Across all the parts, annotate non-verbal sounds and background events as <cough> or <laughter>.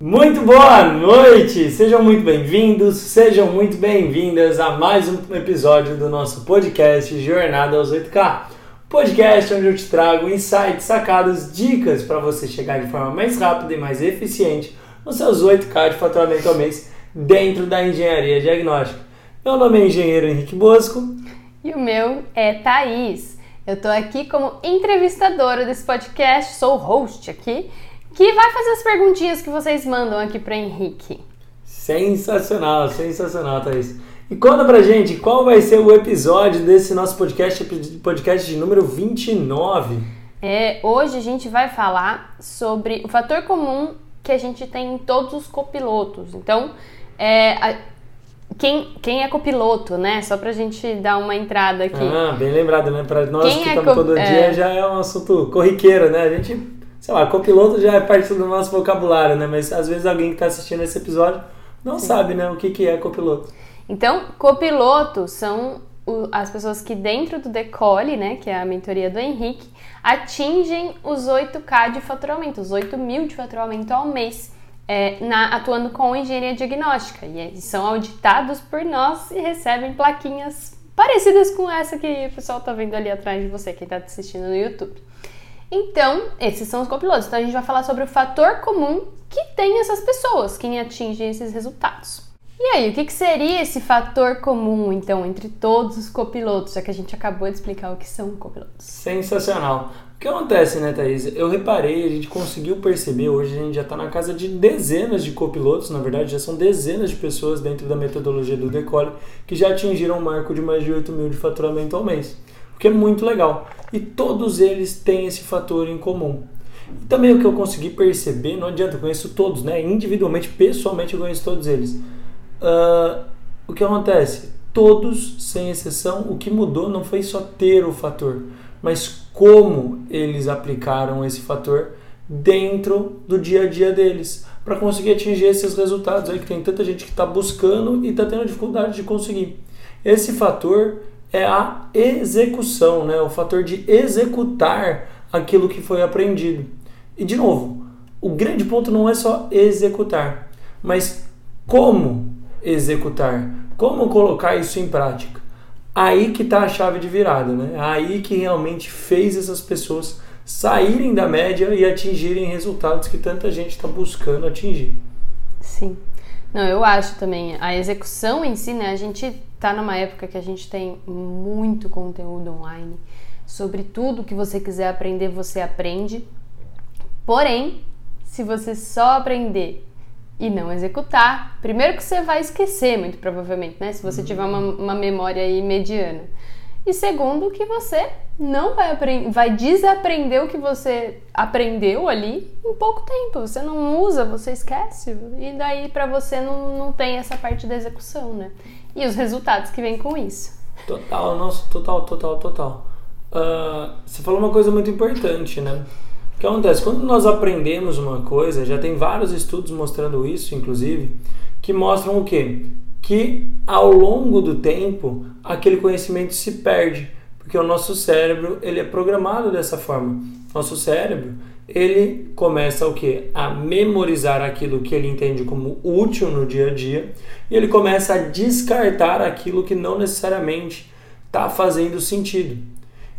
Muito boa noite! Sejam muito bem-vindos, sejam muito bem-vindas a mais um episódio do nosso podcast Jornada aos 8K. Podcast onde eu te trago insights, sacadas, dicas para você chegar de forma mais rápida e mais eficiente nos seus 8K de faturamento ao mês dentro da engenharia diagnóstica. Meu nome é Engenheiro Henrique Bosco. E o meu é Thaís. Eu tô aqui como entrevistadora desse podcast, sou host aqui que vai fazer as perguntinhas que vocês mandam aqui para Henrique. Sensacional, sensacional, Thaís. E conta pra gente qual vai ser o episódio desse nosso podcast, podcast de número 29. É, hoje a gente vai falar sobre o fator comum que a gente tem em todos os copilotos. Então, é, a, quem, quem é copiloto, né? Só pra gente dar uma entrada aqui. Ah, bem lembrado, né? Pra nós quem que é estamos todo é... dia já é um assunto corriqueiro, né? A gente sei lá, copiloto já é parte do nosso vocabulário, né? Mas às vezes alguém que está assistindo esse episódio não Sim. sabe, né, o que, que é copiloto. Então, copiloto são as pessoas que dentro do Decole, né, que é a mentoria do Henrique, atingem os 8K de faturamento, os 8 mil de faturamento ao mês, é, na, atuando com engenharia diagnóstica. E são auditados por nós e recebem plaquinhas parecidas com essa que o pessoal está vendo ali atrás de você, quem está assistindo no YouTube. Então, esses são os copilotos. Então, a gente vai falar sobre o fator comum que tem essas pessoas, quem atinge esses resultados. E aí, o que, que seria esse fator comum, então, entre todos os copilotos, já que a gente acabou de explicar o que são copilotos? Sensacional. O que acontece, né, Thaís? Eu reparei, a gente conseguiu perceber, hoje a gente já está na casa de dezenas de copilotos, na verdade, já são dezenas de pessoas dentro da metodologia do Decole que já atingiram o marco de mais de 8 mil de faturamento ao mês o que é muito legal. E todos eles têm esse fator em comum. E também o que eu consegui perceber, não adianta, eu conheço todos, né? Individualmente, pessoalmente, eu conheço todos eles. Uh, o que acontece? Todos, sem exceção, o que mudou não foi só ter o fator, mas como eles aplicaram esse fator dentro do dia a dia deles para conseguir atingir esses resultados aí que tem tanta gente que está buscando e está tendo dificuldade de conseguir. Esse fator é a execução, né? o fator de executar aquilo que foi aprendido. E de novo, o grande ponto não é só executar, mas como executar, como colocar isso em prática. Aí que está a chave de virada, né? Aí que realmente fez essas pessoas saírem da média e atingirem resultados que tanta gente está buscando atingir. Sim. Não, eu acho também. A execução em si, né? A gente tá numa época que a gente tem muito conteúdo online. Sobre tudo que você quiser aprender, você aprende. Porém, se você só aprender e não executar, primeiro que você vai esquecer, muito provavelmente, né? Se você tiver uma, uma memória aí mediana. E segundo, que você não vai aprender, vai desaprender o que você aprendeu ali em pouco tempo. Você não usa, você esquece. E daí para você não, não tem essa parte da execução, né? E os resultados que vêm com isso. Total, nossa, total, total, total. Uh, você falou uma coisa muito importante, né? O que acontece? Quando nós aprendemos uma coisa, já tem vários estudos mostrando isso, inclusive, que mostram o quê? Que ao longo do tempo aquele conhecimento se perde, porque o nosso cérebro ele é programado dessa forma. Nosso cérebro ele começa o que? A memorizar aquilo que ele entende como útil no dia a dia e ele começa a descartar aquilo que não necessariamente está fazendo sentido.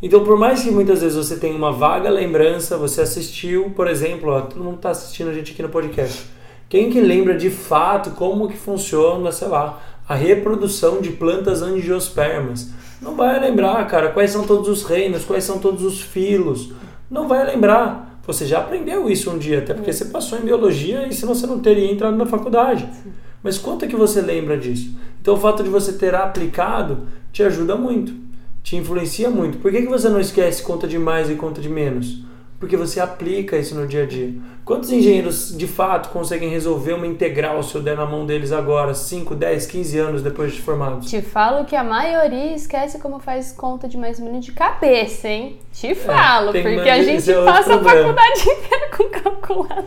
Então, por mais que muitas vezes você tenha uma vaga lembrança, você assistiu, por exemplo, ó, todo mundo está assistindo a gente aqui no podcast. Quem que lembra de fato como que funciona, sei lá, a reprodução de plantas angiospermas. Não vai lembrar, cara, quais são todos os reinos, quais são todos os filos. Não vai lembrar. Você já aprendeu isso um dia, até porque você passou em biologia e senão você não teria entrado na faculdade. Mas quanto é que você lembra disso? Então o fato de você ter aplicado te ajuda muito, te influencia muito. Por que, que você não esquece conta de mais e conta de menos? Porque você aplica isso no dia a dia. Quantos engenheiros de fato conseguem resolver uma integral se eu der na mão deles agora, 5, 10, 15 anos depois de formados? Te falo que a maioria esquece como faz conta de mais ou menos de cabeça, hein? Te é, falo, é, porque a gente é passa a faculdade <laughs> inteira com calculador.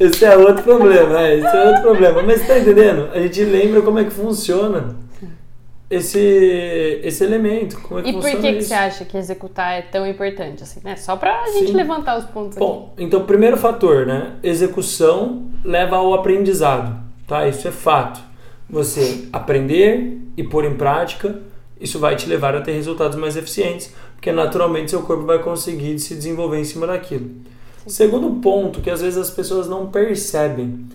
Esse é outro problema, é, esse é outro problema. Mas tá entendendo? A gente lembra como é que funciona. Esse, esse elemento. Como é que e por que, que você acha que executar é tão importante assim, né? Só pra gente Sim. levantar os pontos Bom, então primeiro fator, né? Execução leva ao aprendizado, tá? Isso é fato. Você aprender e pôr em prática, isso vai te levar a ter resultados mais eficientes, porque naturalmente seu corpo vai conseguir se desenvolver em cima daquilo. Segundo ponto que às vezes as pessoas não percebem,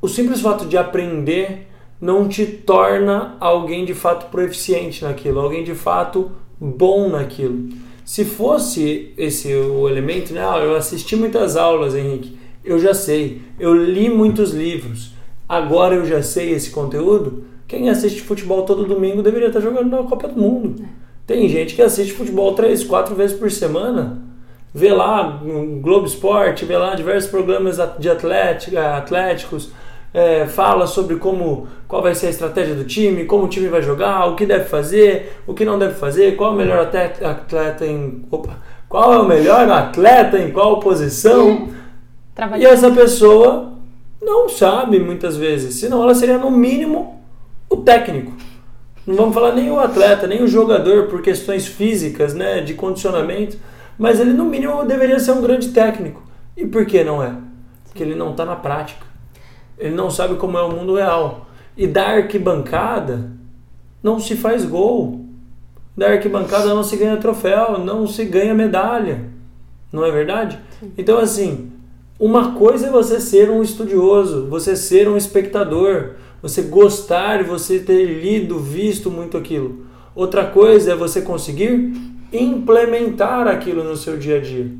o simples fato de aprender não te torna alguém de fato proficiente naquilo, alguém de fato bom naquilo. Se fosse esse o elemento, né? Ah, eu assisti muitas aulas, Henrique, eu já sei, eu li muitos livros, agora eu já sei esse conteúdo. Quem assiste futebol todo domingo deveria estar jogando na Copa do Mundo. Tem gente que assiste futebol três, quatro vezes por semana, vê lá no Globo Esporte, vê lá diversos programas de atlética, atléticos, é, fala sobre como qual vai ser a estratégia do time, como o time vai jogar, o que deve fazer, o que não deve fazer, qual é o melhor atleta, atleta em opa, qual é o melhor atleta em qual posição. Trabalhar. E essa pessoa não sabe muitas vezes, senão ela seria no mínimo o técnico. Não vamos falar nem o atleta, nem o jogador por questões físicas, né, de condicionamento, mas ele no mínimo deveria ser um grande técnico. E por que não é? Porque ele não está na prática. Ele não sabe como é o mundo real. E da arquibancada não se faz gol. Da arquibancada não se ganha troféu, não se ganha medalha. Não é verdade? Então, assim, uma coisa é você ser um estudioso, você ser um espectador, você gostar, você ter lido, visto muito aquilo. Outra coisa é você conseguir implementar aquilo no seu dia a dia.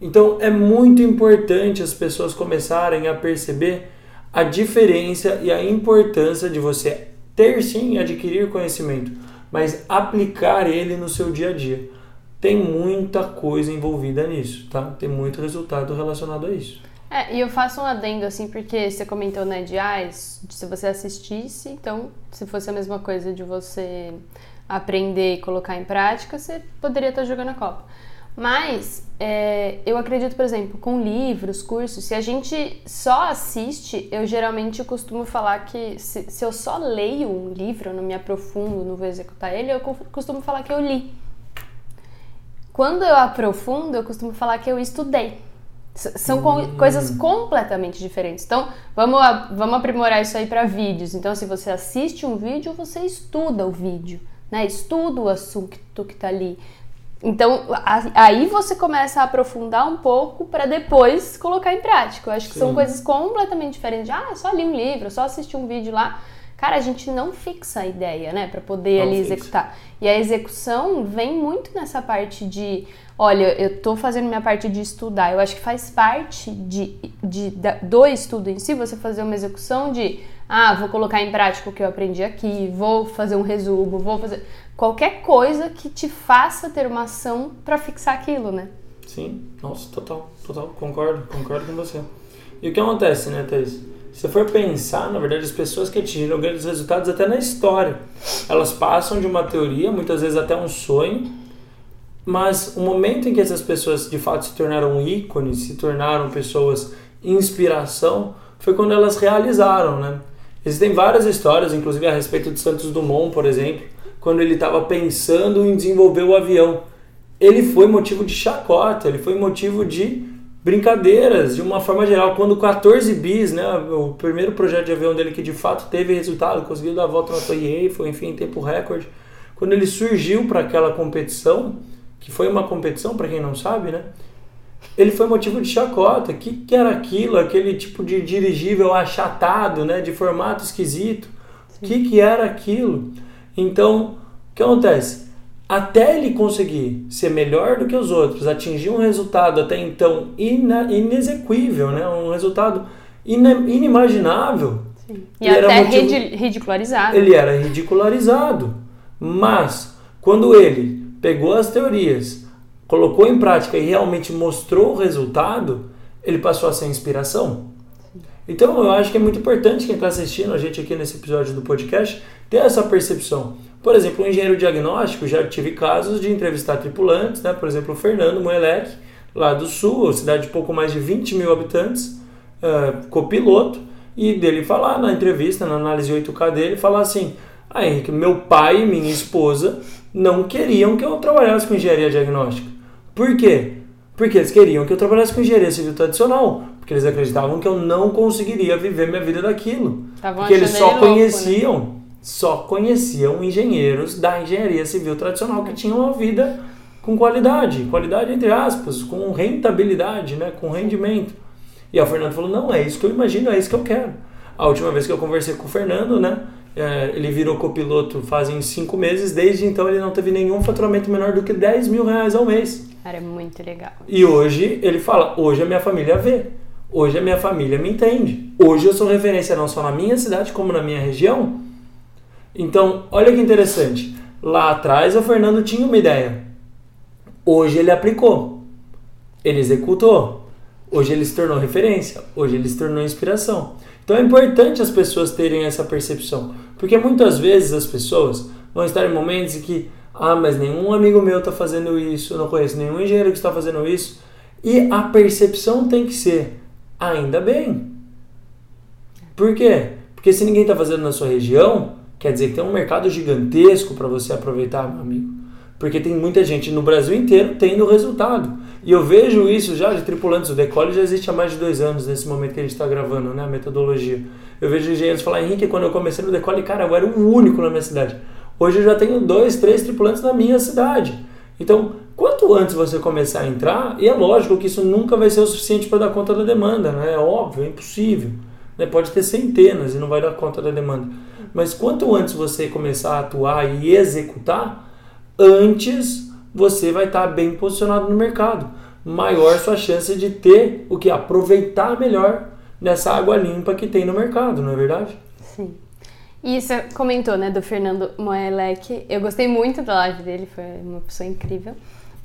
Então é muito importante as pessoas começarem a perceber a diferença e a importância de você ter sim adquirir conhecimento, mas aplicar ele no seu dia a dia. Tem muita coisa envolvida nisso, tá? Tem muito resultado relacionado a isso. É, e eu faço um adendo assim, porque você comentou, né, de ah, se você assistisse, então, se fosse a mesma coisa de você aprender e colocar em prática, você poderia estar jogando a Copa. Mas é, eu acredito, por exemplo, com livros, cursos, se a gente só assiste, eu geralmente costumo falar que se, se eu só leio um livro, não me aprofundo, não vou executar ele, eu costumo falar que eu li. Quando eu aprofundo, eu costumo falar que eu estudei. São hum. coisas completamente diferentes. Então, vamos, vamos aprimorar isso aí para vídeos. Então, se você assiste um vídeo, você estuda o vídeo, né? Estuda o assunto que está ali. Então, aí você começa a aprofundar um pouco para depois colocar em prática. Eu acho que Sim. são coisas completamente diferentes. Ah, só li um livro, só assisti um vídeo lá. Cara, a gente não fixa a ideia, né, para poder não ali fixa. executar. E a execução vem muito nessa parte de, olha, eu tô fazendo minha parte de estudar. Eu acho que faz parte de, de, do estudo em si você fazer uma execução de, ah, vou colocar em prática o que eu aprendi aqui, vou fazer um resumo, vou fazer qualquer coisa que te faça ter uma ação para fixar aquilo, né? Sim, nossa, total, total, concordo, concordo com você. E o que acontece, né, Thais? Se for pensar, na verdade, as pessoas que atingiram grandes resultados até na história, elas passam de uma teoria, muitas vezes até um sonho, mas o momento em que essas pessoas de fato se tornaram ícones, se tornaram pessoas inspiração, foi quando elas realizaram, né? Existem várias histórias, inclusive a respeito de Santos Dumont, por exemplo, quando ele estava pensando em desenvolver o avião. Ele foi motivo de chacota, ele foi motivo de brincadeiras, de uma forma geral. Quando 14 bis, né, o primeiro projeto de avião dele que de fato teve resultado, conseguiu dar a volta na Torre Eiffel, enfim, em tempo recorde. Quando ele surgiu para aquela competição, que foi uma competição, para quem não sabe, né? Ele foi motivo de chacota. O que, que era aquilo? Aquele tipo de dirigível achatado, né? De formato esquisito. O que, que era aquilo? Então, o que acontece? Até ele conseguir ser melhor do que os outros, atingir um resultado até então ina, inexequível, né? um resultado inimaginável. Sim. E até motivo... ridicularizado. Ele era ridicularizado. Mas, quando ele pegou as teorias, colocou em prática e realmente mostrou o resultado, ele passou a ser inspiração. Então eu acho que é muito importante quem está assistindo a gente aqui nesse episódio do podcast ter essa percepção. Por exemplo, um engenheiro diagnóstico, já tive casos de entrevistar tripulantes, né? por exemplo, o Fernando Moelec, lá do Sul, cidade de pouco mais de 20 mil habitantes, uh, copiloto, e dele falar na entrevista, na análise 8K dele, falar assim, Ah, Henrique, meu pai e minha esposa não queriam que eu trabalhasse com engenharia diagnóstica. Por quê? Porque eles queriam que eu trabalhasse com engenharia civil tradicional. Porque eles acreditavam que eu não conseguiria viver minha vida daquilo. Tavam porque eles só ele louco, né? conheciam, só conheciam engenheiros da engenharia civil tradicional que tinham uma vida com qualidade, qualidade entre aspas, com rentabilidade, né, com rendimento. E o Fernando falou: "Não, é isso que eu imagino, é isso que eu quero". A última vez que eu conversei com o Fernando, né, é, ele virou copiloto fazem cinco meses, desde então ele não teve nenhum faturamento menor do que 10 mil reais ao mês. Cara, é muito legal. E hoje ele fala: hoje a minha família vê, hoje a minha família me entende, hoje eu sou referência não só na minha cidade, como na minha região. Então, olha que interessante. Lá atrás o Fernando tinha uma ideia, hoje ele aplicou, ele executou, hoje ele se tornou referência, hoje ele se tornou inspiração. Então é importante as pessoas terem essa percepção, porque muitas vezes as pessoas vão estar em momentos em que ah, mas nenhum amigo meu está fazendo isso, eu não conheço nenhum engenheiro que está fazendo isso. E a percepção tem que ser, ainda bem. Por quê? Porque se ninguém está fazendo na sua região, quer dizer que tem um mercado gigantesco para você aproveitar, meu amigo. Porque tem muita gente no Brasil inteiro tendo resultado. E eu vejo isso já de tripulantes. O Decole já existe há mais de dois anos, nesse momento que a gente está gravando, né? A metodologia. Eu vejo engenheiros falar, Henrique, quando eu comecei no Decole, cara, eu era o único na minha cidade. Hoje eu já tenho dois, três tripulantes na minha cidade. Então, quanto antes você começar a entrar, e é lógico que isso nunca vai ser o suficiente para dar conta da demanda, né? É óbvio, é impossível. Né? Pode ter centenas e não vai dar conta da demanda. Mas quanto antes você começar a atuar e executar, antes você vai estar bem posicionado no mercado. Maior sua chance de ter o que? Aproveitar melhor nessa água limpa que tem no mercado, não é verdade? Sim. E você comentou, né, do Fernando Moelec. Eu gostei muito da live dele, foi uma pessoa incrível.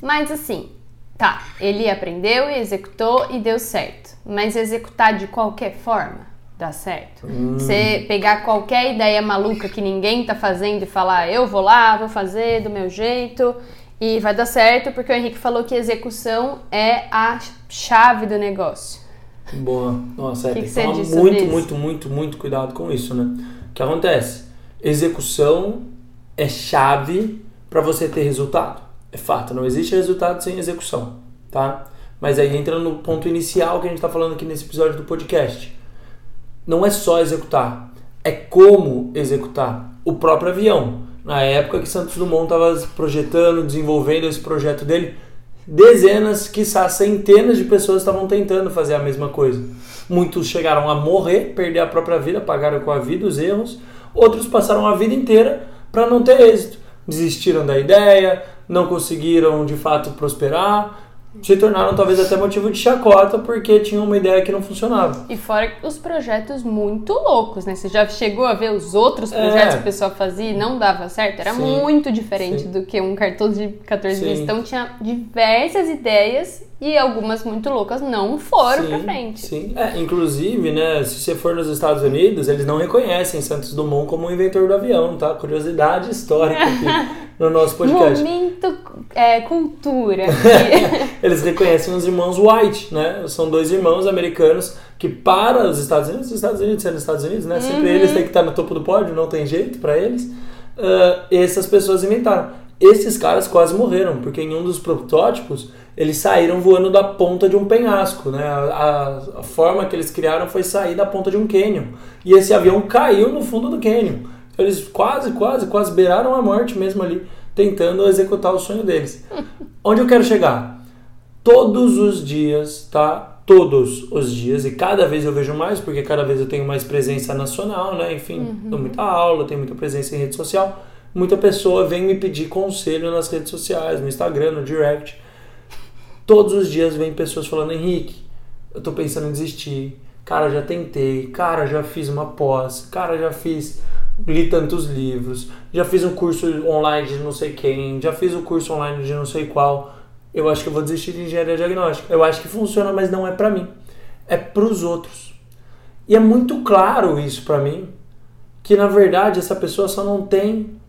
Mas assim, tá, ele aprendeu e executou e deu certo. Mas executar de qualquer forma dá certo. Você pegar qualquer ideia maluca que ninguém tá fazendo e falar, eu vou lá, vou fazer do meu jeito e vai dar certo, porque o Henrique falou que execução é a chave do negócio. Boa. Nossa, é, Que tem que tomar muito, isso? muito, muito, muito cuidado com isso, né? O que acontece? Execução é chave para você ter resultado. É fato, não existe resultado sem execução, tá? Mas aí entra no ponto inicial que a gente está falando aqui nesse episódio do podcast. Não é só executar, é como executar. O próprio avião. Na época que Santos Dumont estava projetando, desenvolvendo esse projeto dele, dezenas, quiçá centenas de pessoas estavam tentando fazer a mesma coisa. Muitos chegaram a morrer, perder a própria vida, pagaram com a vida os erros. Outros passaram a vida inteira para não ter êxito. Desistiram da ideia, não conseguiram de fato prosperar, se tornaram talvez até motivo de chacota porque tinham uma ideia que não funcionava. E fora os projetos muito loucos, né? Você já chegou a ver os outros projetos É. que o pessoal fazia e não dava certo? Era Sim, muito diferente sim. do que um cartão de 14 Sim. dias. Então tinha diversas ideias e algumas muito loucas não foram sim, pra frente. Sim, é, inclusive, né, se você for nos Estados Unidos, eles não reconhecem Santos Dumont como o inventor do avião, tá? Curiosidade histórica aqui <laughs> no nosso podcast. Momento é, cultura. <laughs> Eles reconhecem os irmãos White, né? São dois irmãos americanos que para os Estados Unidos, os Estados Unidos sendo Estados Unidos, né? Sempre eles têm que estar no topo do pódio, não tem jeito para eles. Ah, essas pessoas inventaram. Esses caras quase morreram, porque em um dos protótipos eles saíram voando da ponta de um penhasco, né? A, a- a forma que eles criaram foi sair da ponta de um cânion. E esse avião caiu no fundo do cânion. Eles quase, quase, quase beiraram a morte mesmo ali, tentando executar o sonho deles. <laughs> Onde eu quero chegar? Todos os dias, tá? Todos os dias, e cada vez eu vejo mais, porque cada vez eu tenho mais presença nacional, né? Enfim, dou muita aula, tenho muita presença em rede social. Muita pessoa vem me pedir conselho nas redes sociais, no Instagram, no direct. Todos os dias vem pessoas falando, Henrique, eu tô pensando em desistir. Cara, já tentei. Cara, já fiz uma pós. Cara, já fiz. Li tantos livros. Já fiz um curso online de não sei quem. Já fiz um curso online de não sei qual. Eu acho que eu vou desistir de engenharia diagnóstica. Eu acho que funciona, mas não é pra mim. É pros outros. E é muito claro isso pra mim. Que na verdade essa pessoa só não tem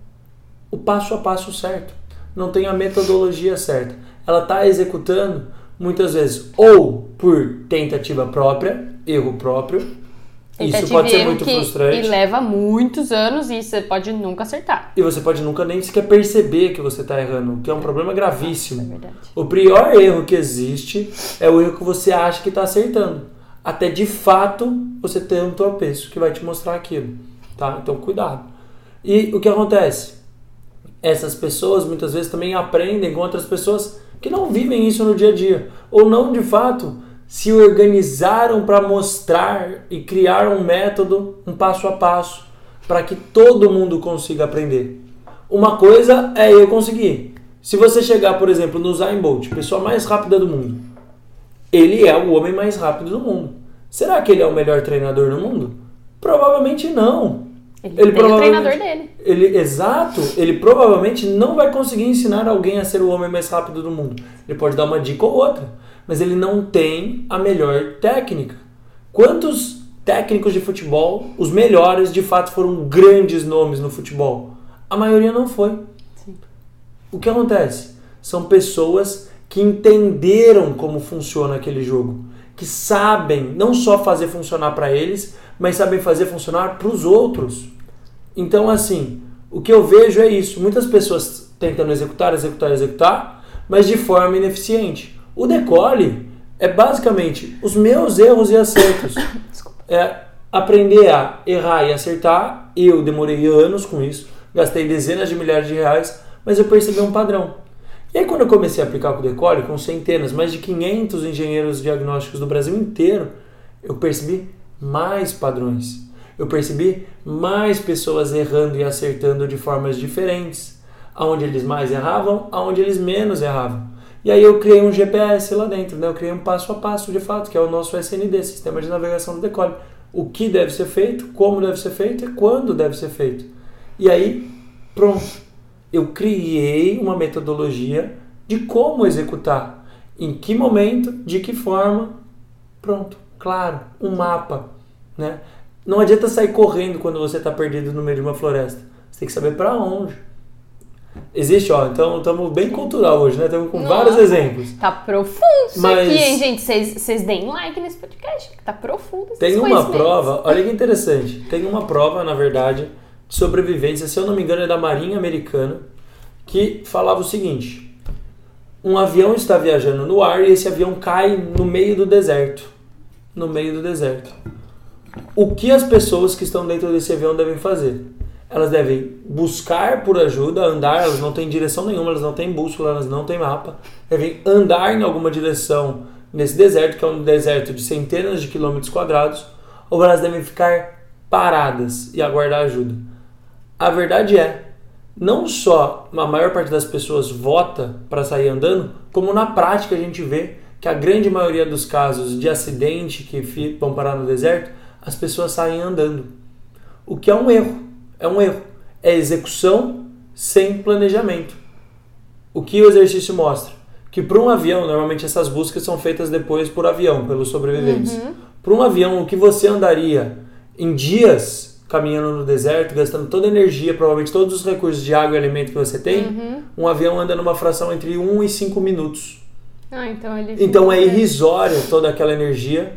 o passo a passo certo. Não tem a metodologia certa. Ela está executando muitas vezes ou por tentativa própria, erro próprio, Isso pode ser muito que, frustrante. E leva muitos anos e você pode nunca acertar. E você pode nunca nem sequer perceber que você está errando, que é um problema É gravíssimo. verdade. O pior erro que existe é o erro que você acha que está acertando. Até de fato você ter um tropeço que vai te mostrar aquilo. Tá? Então cuidado. E o que acontece? Essas pessoas muitas vezes também aprendem com outras pessoas que não vivem isso no dia a dia. Ou não de fato se organizaram para mostrar e criar um método, um passo a passo, para que todo mundo consiga aprender. Uma coisa é eu conseguir. Se você chegar, por exemplo, no Usain Bolt, pessoa mais rápida do mundo, ele é o homem mais rápido do mundo. Será que ele é o melhor treinador do mundo? Provavelmente não. Ele, Ele tem o provavelmente- treinador dele. Ele, exato, ele provavelmente não vai conseguir ensinar alguém a ser o homem mais rápido do mundo. Ele pode dar uma dica ou outra, mas ele não tem a melhor técnica. Quantos técnicos de futebol, os melhores, de fato foram grandes nomes no futebol? A maioria não foi. Sim. O que acontece? São pessoas que entenderam como funciona aquele jogo, que sabem não só fazer funcionar para eles, mas sabem fazer funcionar para os outros. Então, assim, o que eu vejo é isso: muitas pessoas tentando executar, executar, executar, mas de forma ineficiente. O decole é basicamente os meus erros e acertos. <coughs> É aprender a errar e acertar. Eu demorei anos com isso, gastei dezenas de milhares de reais, mas eu percebi um padrão. E aí, quando eu comecei a aplicar com o Decore, com centenas, mais de 500 engenheiros diagnósticos do Brasil inteiro, eu percebi mais padrões. Eu percebi mais pessoas errando e acertando de formas diferentes. Aonde eles mais erravam, aonde eles menos erravam. E aí eu criei um GPS lá dentro, né? Eu criei um passo a passo de fato, que é o nosso SND, Sistema de Navegação do Decolle. O que deve ser feito, como deve ser feito e quando deve ser feito. E aí, pronto. Eu criei uma metodologia de como executar, em que momento, de que forma. Pronto, claro, um mapa, né? Não adianta sair correndo quando você está perdido no meio de uma floresta. Você tem que saber para onde. Existe, ó, então estamos bem cultural hoje, né? Estamos com Nossa. vários exemplos. Tá profundo isso Mas- aqui, hein, gente? Vocês deem like nesse podcast, que tá profundo. Tem uma prova, olha que interessante. Tem uma prova, na verdade, de sobrevivência, se eu não me engano, é da Marinha Americana, que falava o seguinte: um avião está viajando no ar e esse avião cai no meio do deserto. No meio do deserto. O que as pessoas que estão dentro desse avião devem fazer? Elas devem buscar por ajuda, andar, elas não têm direção nenhuma, elas não têm bússola, elas não têm mapa. Devem andar em alguma direção nesse deserto, que é um deserto de centenas de quilômetros quadrados, ou elas devem ficar paradas e aguardar ajuda. A verdade é, não só a maior parte das pessoas vota para sair andando, como na prática a gente vê que a grande maioria dos casos de acidente que vão parar no deserto, as pessoas saem andando. O que é um erro. É um erro. É execução sem planejamento. O que o exercício mostra? Que para um avião, normalmente essas buscas são feitas depois por avião, pelos sobreviventes. Para um avião, o que você andaria em dias caminhando no deserto, gastando toda a energia, provavelmente todos os recursos de água e alimento que você tem, um avião anda numa fração entre 1 e 5 minutos. Ah, então ele. Então é irrisória toda aquela energia.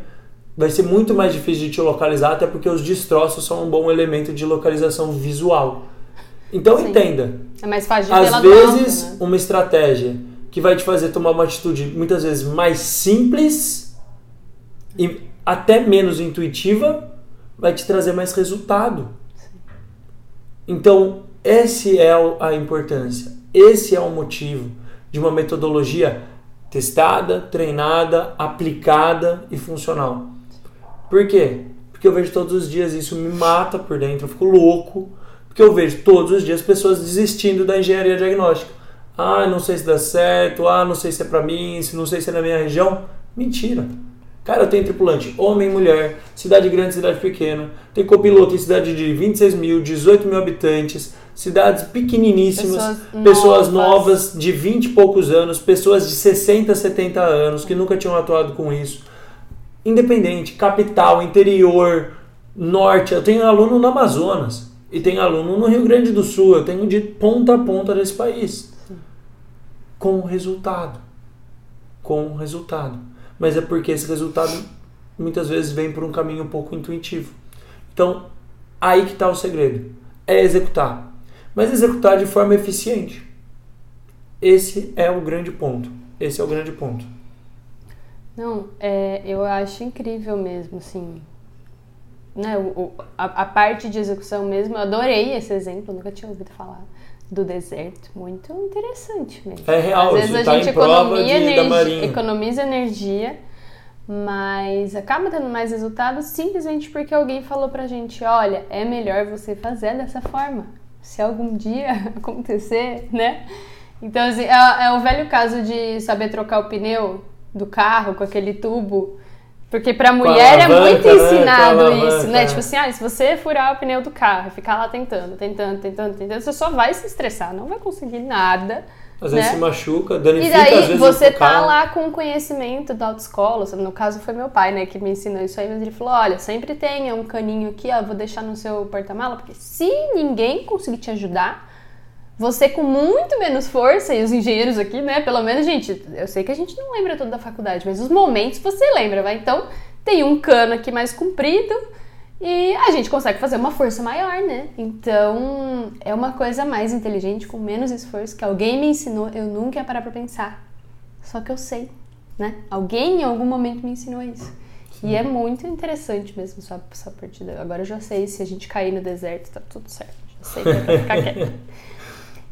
Vai ser muito mais difícil de te localizar, até porque os destroços são um bom elemento de localização visual. Então Sim. entenda, É mais fácil de às vezes né? uma estratégia que vai te fazer tomar uma atitude muitas vezes mais simples e até menos intuitiva vai te trazer mais resultado. Então, esse é a importância. Esse é o motivo de uma metodologia testada, treinada, aplicada e funcional. Por quê? Porque eu vejo todos os dias isso me mata por dentro, eu fico louco, porque eu vejo todos os dias pessoas desistindo da engenharia diagnóstica. Ah, não sei se dá certo, ah, não sei se é pra mim, não sei se é na minha região. Mentira. Cara, eu tenho tripulante homem e mulher, cidade grande, cidade pequena. Tem copiloto em cidade de 26 mil, 18 mil habitantes, cidades pequeniníssimas, Pessoas pessoas, novas. novas de 20 e poucos anos, pessoas de 60, 70 anos que nunca tinham atuado com isso. Independente, capital, interior, norte. Eu tenho aluno no Amazonas e tenho aluno no Rio Grande do Sul. Eu tenho de ponta a ponta desse país. Com resultado. Com resultado. Mas é porque esse resultado muitas vezes vem por um caminho um pouco intuitivo. Então, aí que está o segredo. É executar. Mas executar de forma eficiente. Esse é o grande ponto. Esse é o grande ponto. Não, é, eu acho incrível mesmo, assim. Né, o, a, a, parte de execução mesmo, eu adorei esse exemplo, nunca tinha ouvido falar do deserto. Muito interessante mesmo. É real, Às vezes a tá gente economia energia, economiza energia, mas acaba tendo mais resultados simplesmente porque alguém falou pra gente: olha, é melhor você fazer dessa forma. Se algum dia <laughs> acontecer, né? Então, assim, é, é o velho caso de saber trocar o pneu do carro com aquele tubo. Porque pra mulher é muito né? ensinado né? isso, né? Tipo assim, ah, se você furar o pneu do carro e ficar lá tentando, tentando, tentando, tentando, você só vai se estressar, não vai conseguir nada. Às né? vezes se machuca, danifica, E daí você tá lá com conhecimento da autoescola, no caso foi meu pai, né, que me ensinou isso aí, mas ele falou, olha, sempre tenha um caninho aqui, ó, vou deixar no seu porta-mala, porque se ninguém conseguir te ajudar, você com muito menos força, e os engenheiros aqui, né? Pelo menos, gente, eu sei que a gente não lembra tudo da faculdade, mas os momentos você lembra, vai? Então, tem um cano aqui mais comprido e a gente consegue fazer uma força maior, né? Então, é uma coisa mais inteligente, com menos esforço, que alguém me ensinou, eu nunca ia parar pra pensar. Só que eu sei, né? Alguém em algum momento me ensinou isso. E é muito interessante mesmo só essa partida. Agora eu já sei, se a gente cair no deserto, tá tudo certo. Já sei vai ficar quieto. <laughs>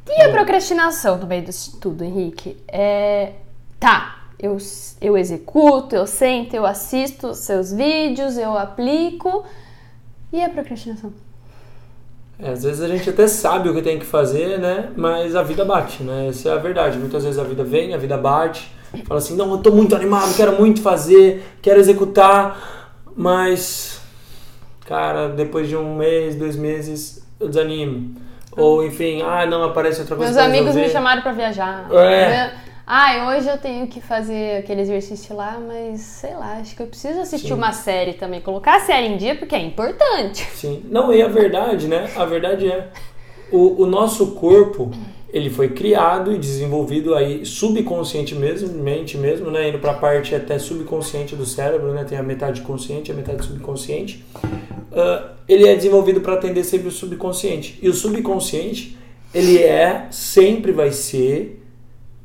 E a procrastinação no meio disso tudo, Henrique? É, tá, eu, eu executo, eu sento, eu assisto seus vídeos, eu aplico. E a procrastinação? É, às vezes a gente até sabe o que tem que fazer, né? Mas a vida bate, né? Essa é a verdade. Muitas vezes a vida vem, a vida bate, fala assim: não, eu tô muito animado, quero muito fazer, quero executar, mas, cara, depois de um mês, dois meses, eu desanimo. Ou enfim, ah, não, aparece outra coisa. Meus amigos me chamaram para viajar. É. Ah, hoje eu tenho que fazer aquele exercício lá, mas sei lá, acho que eu preciso assistir Sim. uma série também. Colocar a série em dia porque é importante. Sim. Não, e a verdade, né? A verdade é, o, o nosso corpo, ele foi criado e desenvolvido aí subconscientemente mesmo, né? Indo para a parte até subconsciente do cérebro, né? Tem a metade consciente a metade subconsciente. Uh, ele é desenvolvido para atender sempre o subconsciente. E o subconsciente, ele é, sempre vai ser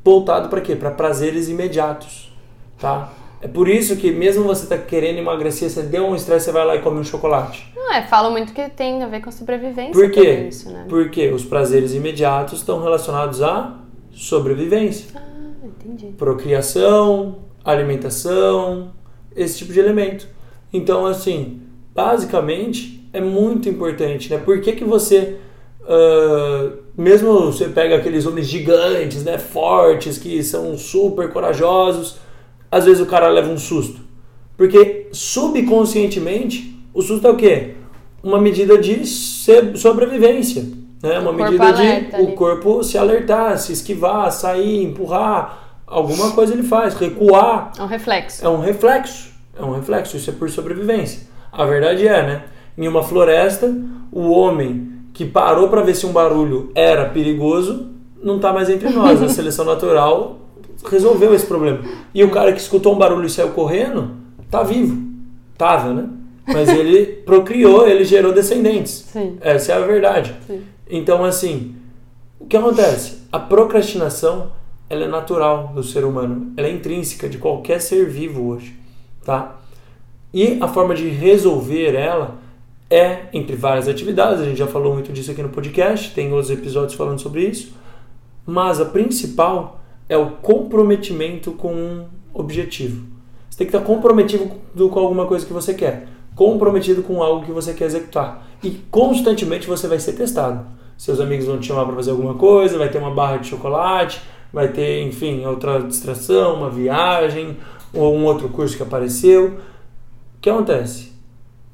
voltado para quê? Para prazeres imediatos, tá? É por isso que mesmo você tá querendo emagrecer, você deu um estresse, você vai lá e come um chocolate. Não, é, falam muito que tem a ver com sobrevivência. Por quê? Isso, né? Porque os prazeres imediatos estão relacionados à sobrevivência. Ah, entendi. Procriação, alimentação, esse tipo de elemento. Então, assim, basicamente, é muito importante, né? Por que, que você... Uh, mesmo você pega aqueles homens gigantes, né, fortes, que são super corajosos, às vezes o cara leva um susto. Porque subconscientemente, o susto é o quê? Uma medida de sobrevivência. Né? Uma medida de o corpo se alertar, se esquivar, sair, empurrar. Alguma coisa ele faz, recuar. É um reflexo. É um reflexo. É um reflexo. Isso é por sobrevivência. A verdade é, né? Em uma floresta, o homem que parou para ver se um barulho era perigoso não está mais entre nós. A <laughs> seleção natural resolveu esse problema. E o cara que escutou um barulho e saiu correndo, tá vivo. Tava, né? Mas ele <laughs> procriou, ele gerou descendentes. Sim. Essa é a verdade. Sim. Então, assim, o que acontece? A procrastinação, ela é natural do ser humano. Ela é intrínseca de qualquer ser vivo hoje, tá? E a forma de resolver ela é entre várias atividades. A gente já falou muito disso aqui no podcast, tem outros episódios falando sobre isso. Mas a principal é o comprometimento com um objetivo. Você tem que estar comprometido com alguma coisa que você quer, comprometido com algo que você quer executar. E constantemente você vai ser testado. Seus amigos vão te chamar para fazer alguma coisa, vai ter uma barra de chocolate, vai ter, enfim, outra distração, uma viagem, ou um outro curso que apareceu. O que acontece?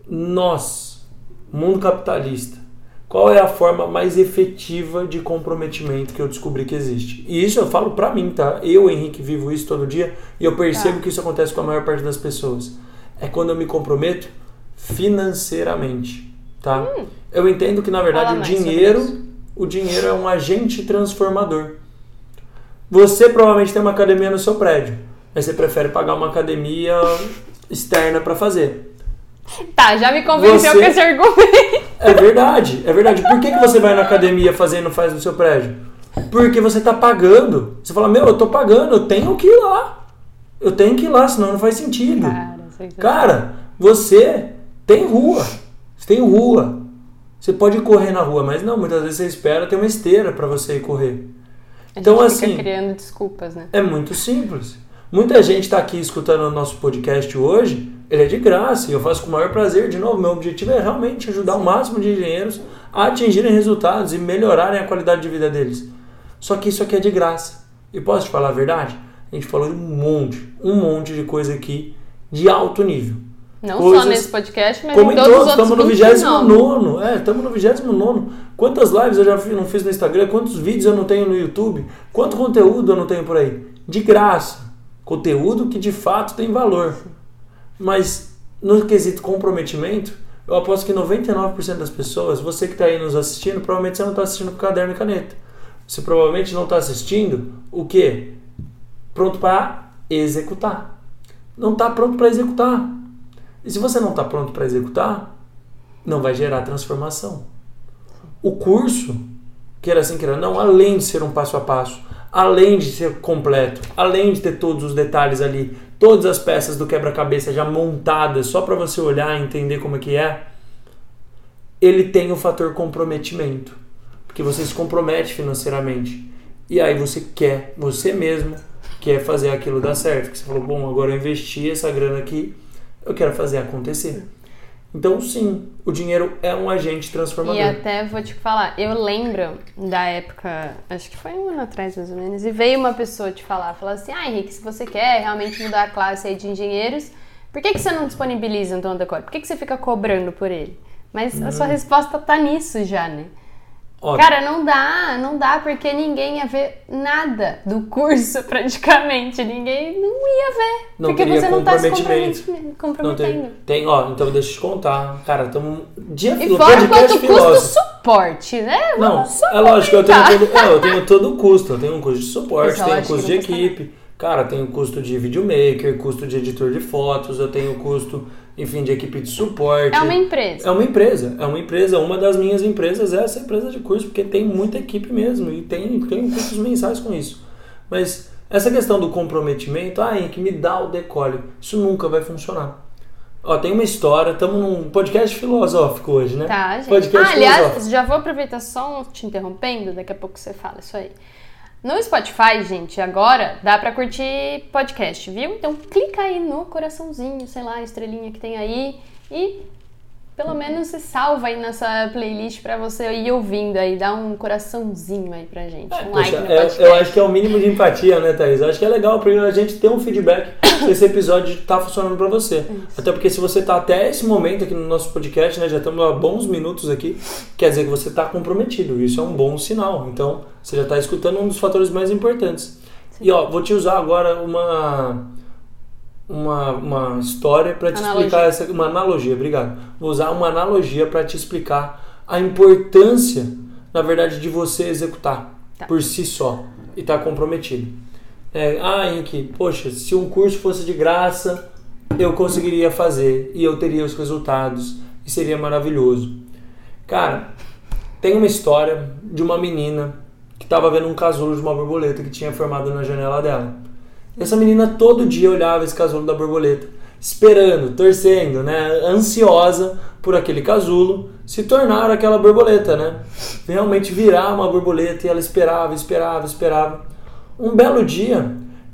Nós, mundo capitalista, qual é a forma mais efetiva de comprometimento que eu descobri que existe. E isso eu falo pra mim, tá? Eu, Henrique, vivo isso todo dia e eu percebo tá. que isso acontece com a maior parte das pessoas. É quando eu me comprometo financeiramente, tá? Hum. Eu entendo que na verdade o dinheiro, o dinheiro é um agente transformador. Você provavelmente tem uma academia no seu prédio, mas você prefere pagar uma academia externa para fazer. Tá, já me convenceu Você- com esse argumento. É verdade, é verdade. Por que, que você vai na academia fazer e não faz no seu prédio? Porque você tá pagando. Você fala, meu, eu tô pagando, eu tenho que ir lá. Eu tenho que ir lá, senão não faz sentido. Cara, você Cara, você tem rua. Você tem rua. Você pode correr na rua, mas não, muitas vezes você espera ter uma esteira para você ir correr. a então, gente assim- fica criando desculpas, né? É muito simples. Muita gente está aqui escutando o nosso podcast hoje, ele é de graça e eu faço com o maior prazer. De novo, meu objetivo é realmente ajudar o máximo de engenheiros a atingirem resultados e melhorarem a qualidade de vida deles. Só que isso aqui é de graça. E posso te falar a verdade? A gente falou de um monte, um monte de coisa aqui de alto nível. Não Coisas- só nesse podcast, mas Como em todos todos, os outros estamos no 29. 29. É, estamos no 29. Quantas lives eu já não fiz no Instagram? Quantos vídeos eu não tenho no YouTube? Quanto conteúdo eu não tenho por aí? De graça. Conteúdo que de fato tem valor. Mas no quesito comprometimento, eu aposto que 99% das pessoas, você que está aí nos assistindo, provavelmente você não está assistindo com caderno e caneta. Você provavelmente não está assistindo o quê? Pronto para executar. Não está pronto para executar. E se você não está pronto para executar, não vai gerar transformação. O curso, queira assim, queira não, além de ser um passo a passo, além de ser completo, além de ter todos os detalhes ali, todas as peças do quebra-cabeça já montadas só para você olhar e entender como é que é, ele tem o fator comprometimento, porque você se compromete financeiramente. E aí você quer, você mesmo quer fazer aquilo dar certo. Que você falou, bom, agora eu investi essa grana aqui, eu quero fazer acontecer. Então, sim, o dinheiro é um agente transformador. E até vou te falar, eu lembro da época, acho que foi um ano atrás mais ou menos, e veio uma pessoa te falar, falou assim, ah Henrique, se você quer realmente mudar a classe aí de engenheiros, por que, que você não disponibiliza um tom decore? Por que, que você fica cobrando por ele? Mas a sua resposta tá nisso já, né? Ó, Cara, não dá, não dá, porque ninguém ia ver nada do curso <laughs> praticamente. Ninguém não ia ver. Não porque você não tá se comprometimento. compromete- não comprometendo. tem, tem, ó, então deixa eu te contar. Cara, estamos. Dia E fora quanto custa o suporte, né? Não, Vamos só é lógico, eu tenho, todo, é, eu tenho todo o custo. Eu tenho um custo de suporte, é tenho um custo de não equipe, cara, tenho custo de videomaker, custo de editor de fotos, eu tenho custo, enfim, de equipe de suporte. É uma empresa. É uma empresa, é uma empresa. Uma das minhas empresas é essa empresa de curso, porque tem muita equipe mesmo e tem, tem custos mensais com isso. Mas essa questão do comprometimento, ah, que me dá o decole, isso nunca vai funcionar. Ó, tem uma história, estamos num podcast filosófico hoje, né? Tá, gente. Podcast ah, aliás, já vou aproveitar só te interrompendo, daqui a pouco você fala isso aí. No Spotify, gente, agora dá pra curtir podcast, viu? Então clica aí no coraçãozinho, sei lá, estrelinha que tem aí e pelo menos você salva aí nessa playlist pra você ir ouvindo aí, dá um coraçãozinho aí pra gente, um like Poxa, no é- eu acho que é o mínimo de empatia, né, Thaís? Eu acho que é legal pra a gente ter um feedback se <laughs> esse episódio tá funcionando pra você. Até porque se você tá até esse momento aqui no nosso podcast, né, já estamos há bons minutos aqui, quer dizer que você tá comprometido. Isso é um bom sinal. Então, você já tá escutando um dos fatores mais importantes. E ó, vou te usar agora uma uma, uma história para te Analogia. explicar essa uma analogia, obrigado. Vou usar uma analogia para te explicar a importância, na verdade, de você executar Tá. por si só e estar comprometido. É, ah, Henrique, poxa, se um curso fosse de graça, eu conseguiria fazer e eu teria os resultados e seria maravilhoso. Cara, tem uma história de uma menina que estava vendo um casulo de uma borboleta que tinha formado na janela dela. Essa menina todo dia olhava esse casulo da borboleta, esperando, torcendo, né, ansiosa por aquele casulo se tornar aquela borboleta, né? Realmente virar uma borboleta e ela esperava, esperava, esperava. Um belo dia,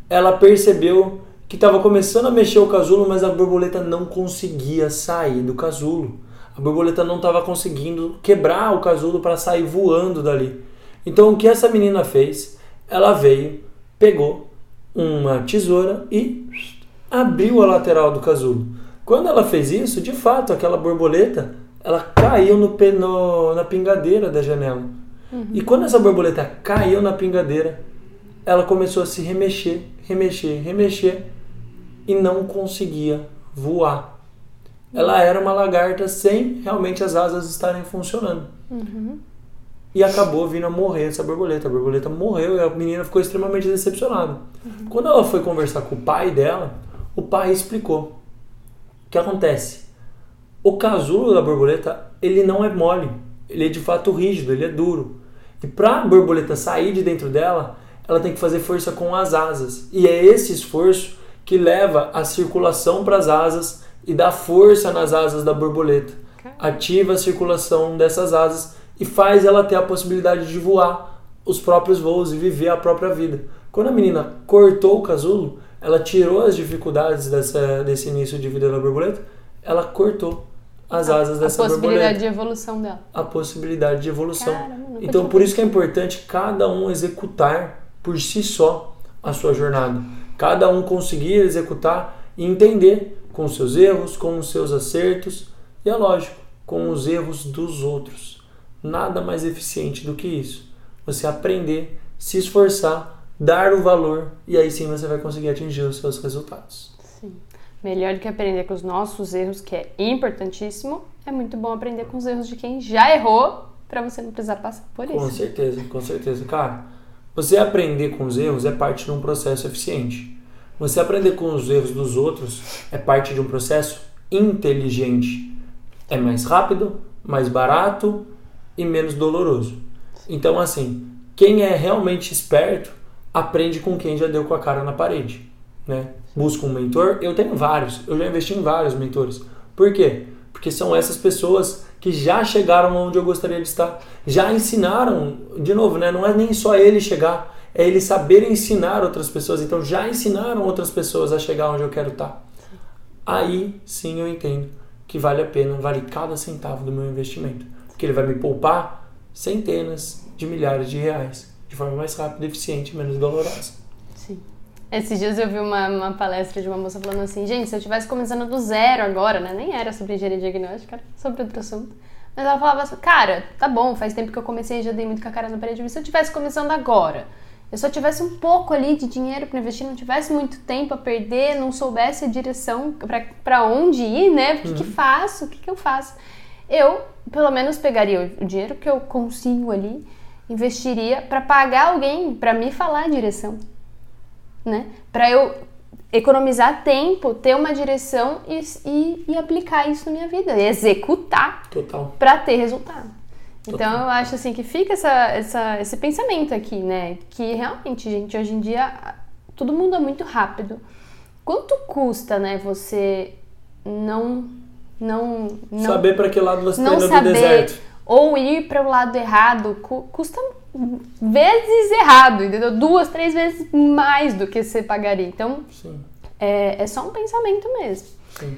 ela percebeu que estava começando a mexer o casulo, mas a borboleta não conseguia sair do casulo. A borboleta não estava conseguindo quebrar o casulo para sair voando dali. Então o que essa menina fez? Ela veio, pegou uma tesoura e abriu a lateral do casulo. Quando ela fez isso, de fato, aquela borboleta ela caiu no, no- na pingadeira da janela. E quando essa borboleta caiu na pingadeira, ela começou a se remexer, remexer, remexer e não conseguia voar. Ela era uma lagarta sem realmente as asas estarem funcionando. E acabou vindo a morrer essa borboleta. A borboleta morreu e a menina ficou extremamente decepcionada. Quando ela foi conversar com o pai dela, o pai explicou. O que acontece? O casulo da borboleta, ele não é mole, ele é de fato rígido, ele é duro. E para a borboleta sair de dentro dela, ela tem que fazer força com as asas. E é esse esforço que leva a circulação para as asas e dá força nas asas da borboleta. Ativa a circulação dessas asas e faz ela ter a possibilidade de voar os próprios voos e viver a própria vida. Quando a menina cortou o casulo, ela tirou as dificuldades dessa, desse início de vida da borboleta, ela cortou as asas a, dessa a possibilidade borboleta. de evolução dela. A possibilidade de evolução. Caramba, então, por isso que é importante cada um executar por si só a sua jornada. Cada um conseguir executar e entender com os seus erros, com os seus acertos e, é lógico, com os erros dos outros. Nada mais eficiente do que isso. Você aprender, se esforçar, dar o valor e aí sim você vai conseguir atingir os seus resultados. Sim. Melhor do que aprender com os nossos erros, que é importantíssimo, é muito bom aprender com os erros de quem já errou para você não precisar passar por Com isso. certeza, com certeza. Cara, você aprender com os erros é parte de um processo eficiente. Você aprender com os erros dos outros é parte de um processo inteligente. É mais rápido, mais barato e menos doloroso. Então, assim, quem é realmente esperto aprende com quem já deu com a cara na parede, né? Busca um mentor. Eu tenho vários, eu já investi em vários mentores. Por quê? Porque são essas pessoas que já chegaram onde eu gostaria de estar, já ensinaram, de novo, né? Não é nem só ele chegar, é ele saber ensinar outras pessoas. Então já ensinaram outras pessoas a chegar onde eu quero estar. Aí sim eu entendo que vale a pena, vale cada centavo do meu investimento, porque ele vai me poupar centenas de milhares de reais de forma mais rápida, eficiente menos dolorosa. Sim. Esses dias eu vi uma, uma palestra de uma moça falando assim, gente, se eu estivesse começando do zero agora, né? Nem era sobre engenharia diagnóstica, era sobre outro assunto. Mas ela falava assim, cara, tá bom, faz tempo que eu comecei e já dei muito com a cara na parede, mas se eu estivesse começando agora, eu só tivesse um pouco ali de dinheiro para investir, não tivesse muito tempo a perder, não soubesse a direção para onde ir, né? O que, que faço? O que, que eu faço? Eu, pelo menos, pegaria o dinheiro que eu consigo ali, investiria para pagar alguém para me falar a direção, né? Para eu economizar tempo, ter uma direção e, e, e aplicar isso na minha vida, e executar Total. para ter resultado. Então eu acho assim que fica essa, essa, esse pensamento aqui, né? Que realmente, gente, hoje em dia tudo muda muito rápido. Quanto custa, né, você não não não Saber para que lado você está não indo no saber deserto. ou ir para o lado errado cu- custa vezes errado, entendeu? Duas, três vezes mais do que você pagaria. Então é, é só um pensamento mesmo. sim.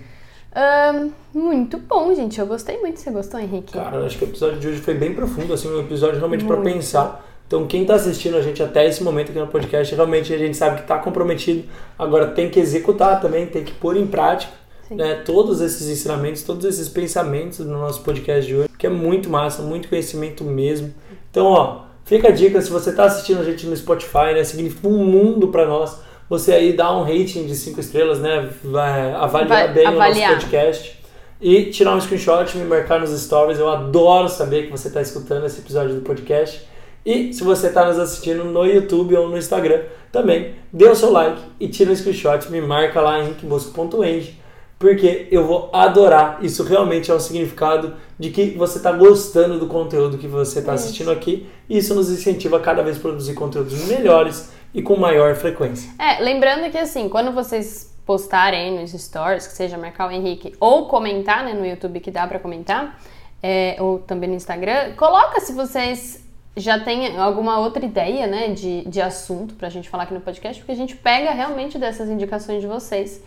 Ahn, muito bom, gente. Eu gostei muito. Você gostou, Henrique? Cara, acho que o episódio de hoje foi bem profundo, assim, um episódio realmente para pensar. Então, quem tá assistindo a gente até esse momento aqui no podcast, realmente a gente sabe que tá comprometido. Agora tem que executar também, tem que pôr em prática né, todos esses ensinamentos, todos esses pensamentos no nosso podcast de hoje, que é muito massa, muito conhecimento mesmo. Então, ó, fica a dica, se você tá assistindo a gente no Spotify, né, significa um mundo para nós. Você aí dá um rating de 5 estrelas, né, vai avaliar Vai bem avaliar. o nosso podcast e tirar um screenshot, me marcar nos stories. Eu adoro saber que você está escutando esse episódio do podcast. E se você está nos assistindo no YouTube ou no Instagram, também dê o seu like e tira um screenshot, me marca lá em rinkbosco.eng, porque eu vou adorar. Isso realmente é um significado de que você está gostando do conteúdo que você está Isso. assistindo aqui. E isso nos incentiva a cada vez produzir conteúdos melhores e com maior frequência. É, lembrando que assim, quando vocês postarem nos stories, que seja marcar o Henrique, ou comentar, né, no YouTube que dá pra comentar, é, ou também no Instagram, coloca se vocês já têm alguma outra ideia, né, de, de assunto pra gente falar aqui no podcast, porque a gente pega realmente dessas indicações de vocês.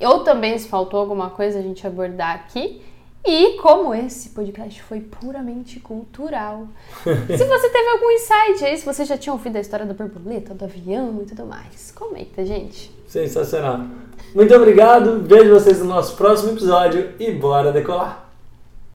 Ou também, se faltou alguma coisa, a gente abordar aqui. E como esse podcast foi puramente cultural, <laughs> se você teve algum insight aí, se você já tinha ouvido a história da borboleta, do avião e tudo mais, comenta, gente. Sensacional. Muito obrigado, vejo vocês no nosso próximo episódio e bora decolar!